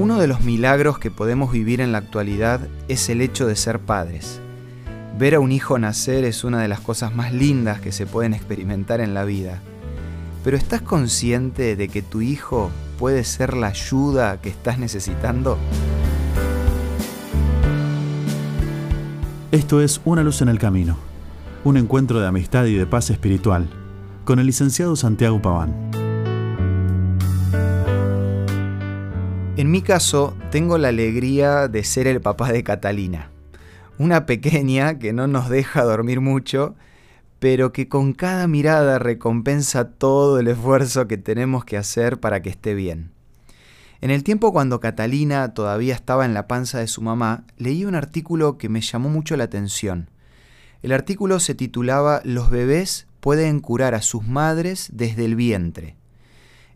Uno de los milagros que podemos vivir en la actualidad es el hecho de ser padres. Ver a un hijo nacer es una de las cosas más lindas que se pueden experimentar en la vida. Pero ¿estás consciente de que tu hijo puede ser la ayuda que estás necesitando? Esto es Una luz en el camino, un encuentro de amistad y de paz espiritual, con el licenciado Santiago Paván. En mi caso, tengo la alegría de ser el papá de Catalina, una pequeña que no nos deja dormir mucho, pero que con cada mirada recompensa todo el esfuerzo que tenemos que hacer para que esté bien. En el tiempo cuando Catalina todavía estaba en la panza de su mamá, leí un artículo que me llamó mucho la atención. El artículo se titulaba Los bebés pueden curar a sus madres desde el vientre.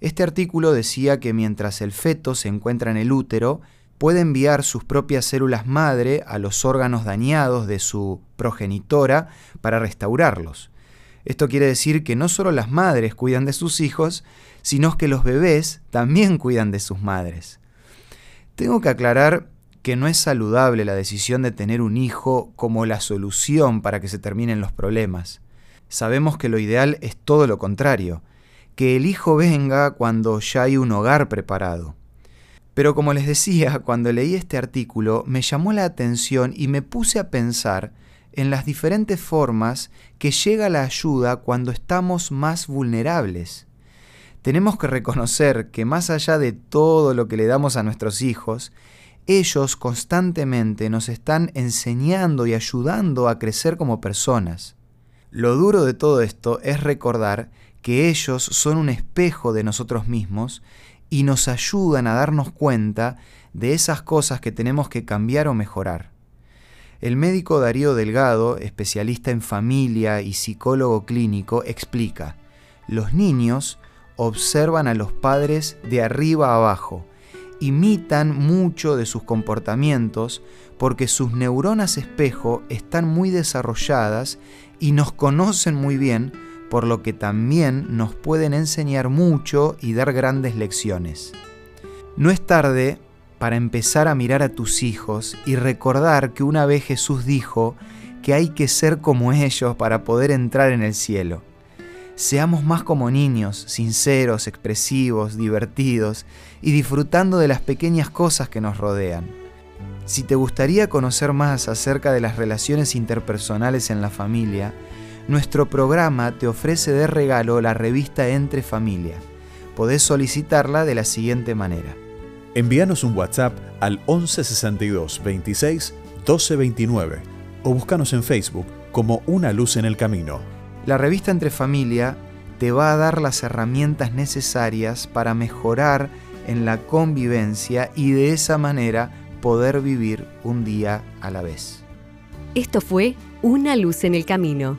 Este artículo decía que mientras el feto se encuentra en el útero, puede enviar sus propias células madre a los órganos dañados de su progenitora para restaurarlos. Esto quiere decir que no solo las madres cuidan de sus hijos, sino que los bebés también cuidan de sus madres. Tengo que aclarar que no es saludable la decisión de tener un hijo como la solución para que se terminen los problemas. Sabemos que lo ideal es todo lo contrario, que el hijo venga cuando ya hay un hogar preparado. Pero como les decía, cuando leí este artículo me llamó la atención y me puse a pensar en las diferentes formas que llega la ayuda cuando estamos más vulnerables. Tenemos que reconocer que más allá de todo lo que le damos a nuestros hijos, ellos constantemente nos están enseñando y ayudando a crecer como personas. Lo duro de todo esto es recordar que ellos son un espejo de nosotros mismos y nos ayudan a darnos cuenta de esas cosas que tenemos que cambiar o mejorar. El médico Darío Delgado, especialista en familia y psicólogo clínico, explica, los niños observan a los padres de arriba a abajo, imitan mucho de sus comportamientos porque sus neuronas espejo están muy desarrolladas y nos conocen muy bien por lo que también nos pueden enseñar mucho y dar grandes lecciones. No es tarde para empezar a mirar a tus hijos y recordar que una vez Jesús dijo que hay que ser como ellos para poder entrar en el cielo. Seamos más como niños, sinceros, expresivos, divertidos y disfrutando de las pequeñas cosas que nos rodean. Si te gustaría conocer más acerca de las relaciones interpersonales en la familia, nuestro programa te ofrece de regalo la revista Entre Familia. Podés solicitarla de la siguiente manera. Envíanos un WhatsApp al 1162 26 1229 o búscanos en Facebook como Una Luz en el Camino. La revista Entre Familia te va a dar las herramientas necesarias para mejorar en la convivencia y de esa manera poder vivir un día a la vez. Esto fue Una Luz en el Camino